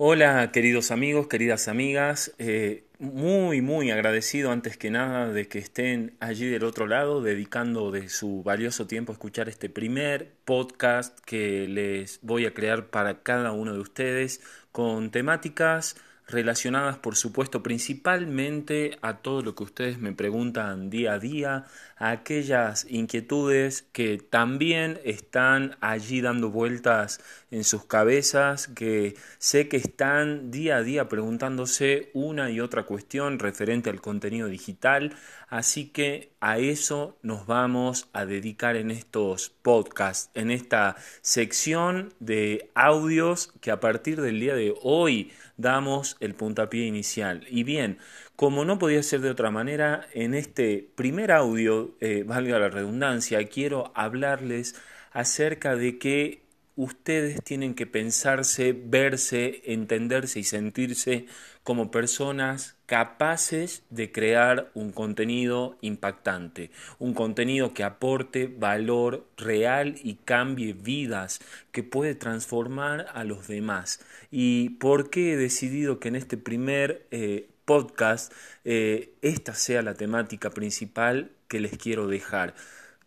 Hola queridos amigos, queridas amigas, eh, muy muy agradecido antes que nada de que estén allí del otro lado dedicando de su valioso tiempo a escuchar este primer podcast que les voy a crear para cada uno de ustedes con temáticas relacionadas por supuesto principalmente a todo lo que ustedes me preguntan día a día, a aquellas inquietudes que también están allí dando vueltas en sus cabezas, que sé que están día a día preguntándose una y otra cuestión referente al contenido digital, así que a eso nos vamos a dedicar en estos podcasts, en esta sección de audios que a partir del día de hoy damos el puntapié inicial. Y bien, como no podía ser de otra manera, en este primer audio, eh, valga la redundancia, quiero hablarles acerca de que ustedes tienen que pensarse, verse, entenderse y sentirse como personas capaces de crear un contenido impactante, un contenido que aporte valor real y cambie vidas, que puede transformar a los demás. ¿Y por qué he decidido que en este primer eh, podcast eh, esta sea la temática principal que les quiero dejar?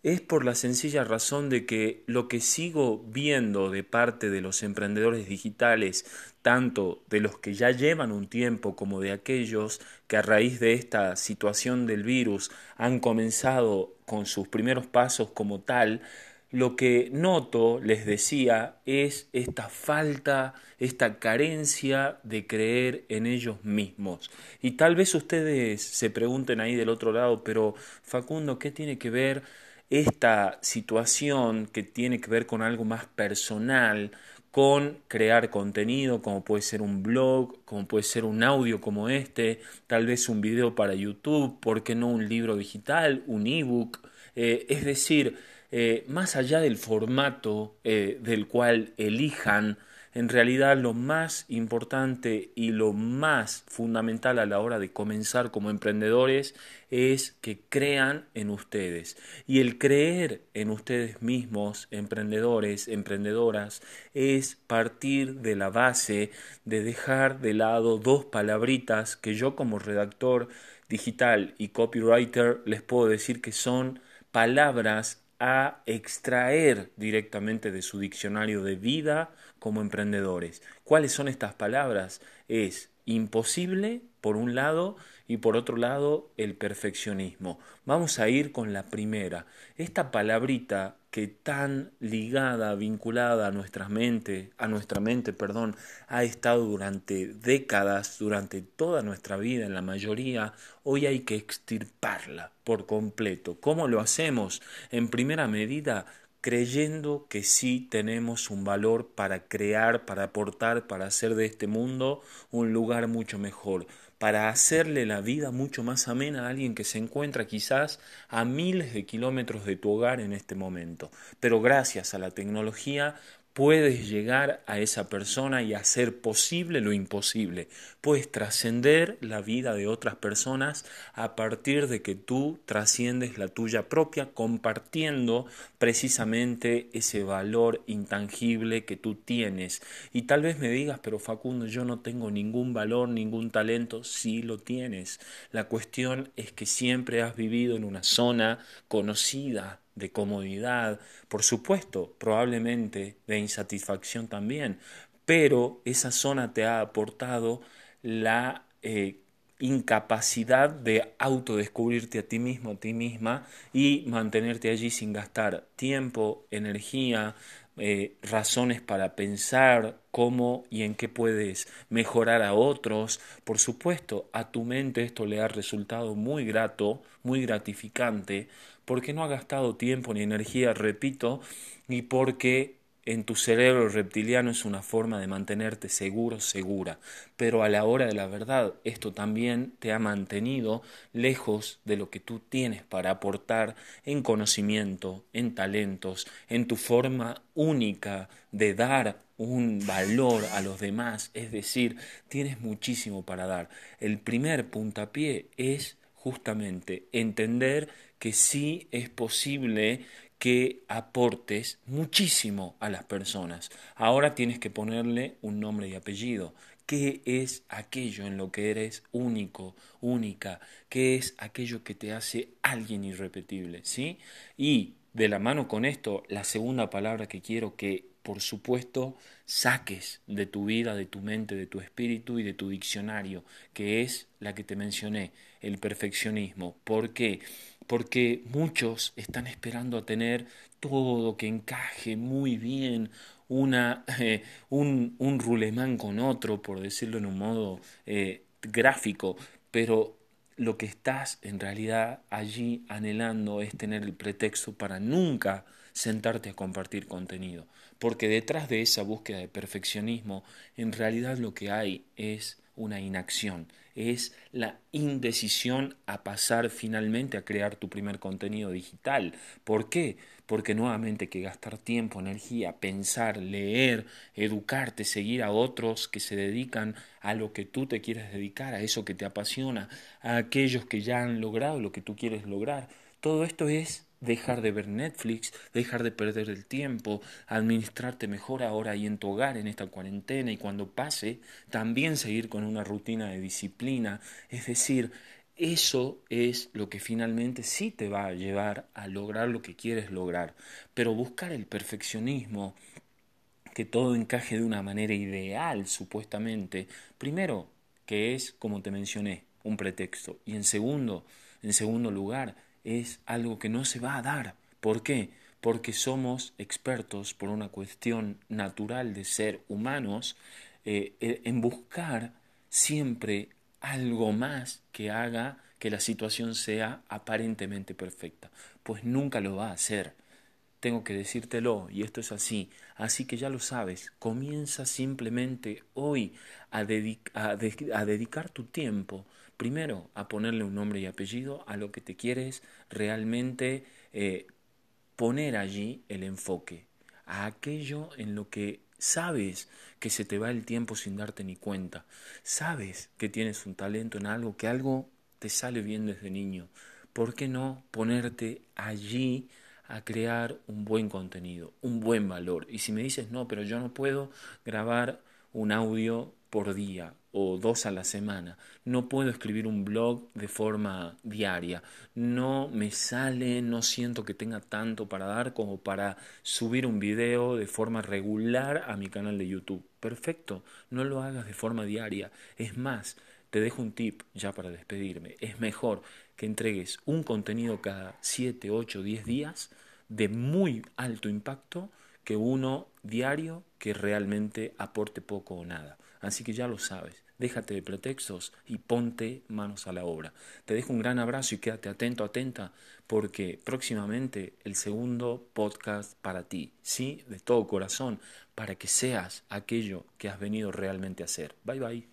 Es por la sencilla razón de que lo que sigo viendo de parte de los emprendedores digitales, tanto de los que ya llevan un tiempo como de aquellos que a raíz de esta situación del virus han comenzado con sus primeros pasos como tal, lo que noto, les decía, es esta falta, esta carencia de creer en ellos mismos. Y tal vez ustedes se pregunten ahí del otro lado, pero Facundo, ¿qué tiene que ver esta situación que tiene que ver con algo más personal, con crear contenido, como puede ser un blog, como puede ser un audio como este, tal vez un video para YouTube, ¿por qué no un libro digital, un ebook? Eh, es decir, eh, más allá del formato eh, del cual elijan en realidad lo más importante y lo más fundamental a la hora de comenzar como emprendedores es que crean en ustedes. Y el creer en ustedes mismos, emprendedores, emprendedoras, es partir de la base de dejar de lado dos palabritas que yo como redactor digital y copywriter les puedo decir que son palabras a extraer directamente de su diccionario de vida como emprendedores. ¿Cuáles son estas palabras? Es imposible, por un lado, y por otro lado, el perfeccionismo. Vamos a ir con la primera. Esta palabrita que tan ligada, vinculada a nuestra mente, a nuestra mente, perdón, ha estado durante décadas, durante toda nuestra vida, en la mayoría, hoy hay que extirparla por completo. ¿Cómo lo hacemos? En primera medida, creyendo que sí tenemos un valor para crear, para aportar, para hacer de este mundo un lugar mucho mejor, para hacerle la vida mucho más amena a alguien que se encuentra quizás a miles de kilómetros de tu hogar en este momento. Pero gracias a la tecnología puedes llegar a esa persona y hacer posible lo imposible. Puedes trascender la vida de otras personas a partir de que tú trasciendes la tuya propia compartiendo precisamente ese valor intangible que tú tienes. Y tal vez me digas, pero Facundo, yo no tengo ningún valor, ningún talento. Sí lo tienes. La cuestión es que siempre has vivido en una zona conocida de comodidad, por supuesto, probablemente de insatisfacción también, pero esa zona te ha aportado la eh, incapacidad de autodescubrirte a ti mismo, a ti misma y mantenerte allí sin gastar tiempo, energía, eh, razones para pensar cómo y en qué puedes mejorar a otros. Por supuesto, a tu mente esto le ha resultado muy grato, muy gratificante, porque no ha gastado tiempo ni energía, repito, y porque en tu cerebro reptiliano es una forma de mantenerte seguro, segura, pero a la hora de la verdad esto también te ha mantenido lejos de lo que tú tienes para aportar en conocimiento, en talentos, en tu forma única de dar un valor a los demás, es decir, tienes muchísimo para dar. El primer puntapié es justamente entender que sí es posible que aportes muchísimo a las personas. Ahora tienes que ponerle un nombre y apellido. ¿Qué es aquello en lo que eres único, única? ¿Qué es aquello que te hace alguien irrepetible? ¿Sí? Y de la mano con esto, la segunda palabra que quiero que, por supuesto, saques de tu vida, de tu mente, de tu espíritu y de tu diccionario, que es la que te mencioné, el perfeccionismo. ¿Por qué? Porque muchos están esperando a tener todo que encaje muy bien, una, eh, un, un, rulemán con otro, por decirlo en un modo eh, gráfico, pero lo que estás en realidad allí anhelando es tener el pretexto para nunca sentarte a compartir contenido, porque detrás de esa búsqueda de perfeccionismo, en realidad lo que hay es una inacción, es la indecisión a pasar finalmente a crear tu primer contenido digital. ¿Por qué? Porque nuevamente que gastar tiempo, energía, pensar, leer, educarte, seguir a otros que se dedican a lo que tú te quieres dedicar, a eso que te apasiona, a aquellos que ya han logrado lo que tú quieres lograr. Todo esto es dejar de ver Netflix, dejar de perder el tiempo, administrarte mejor ahora y en tu hogar en esta cuarentena y cuando pase, también seguir con una rutina de disciplina. Es decir, eso es lo que finalmente sí te va a llevar a lograr lo que quieres lograr. Pero buscar el perfeccionismo, que todo encaje de una manera ideal, supuestamente, primero, que es, como te mencioné, un pretexto. Y en segundo, en segundo lugar, es algo que no se va a dar. ¿Por qué? Porque somos expertos por una cuestión natural de ser humanos eh, eh, en buscar siempre algo más que haga que la situación sea aparentemente perfecta. Pues nunca lo va a hacer. Tengo que decírtelo y esto es así. Así que ya lo sabes, comienza simplemente hoy a, a dedicar tu tiempo primero a ponerle un nombre y apellido a lo que te quieres realmente eh, poner allí el enfoque, a aquello en lo que sabes que se te va el tiempo sin darte ni cuenta, sabes que tienes un talento en algo, que algo te sale bien desde niño. ¿Por qué no ponerte allí a crear un buen contenido, un buen valor? Y si me dices, no, pero yo no puedo grabar un audio por día o dos a la semana. No puedo escribir un blog de forma diaria. No me sale, no siento que tenga tanto para dar como para subir un video de forma regular a mi canal de YouTube. Perfecto, no lo hagas de forma diaria. Es más, te dejo un tip ya para despedirme. Es mejor que entregues un contenido cada 7, 8, 10 días de muy alto impacto que uno diario que realmente aporte poco o nada. Así que ya lo sabes, déjate de pretextos y ponte manos a la obra. Te dejo un gran abrazo y quédate atento, atenta, porque próximamente el segundo podcast para ti, sí, de todo corazón, para que seas aquello que has venido realmente a ser. Bye bye.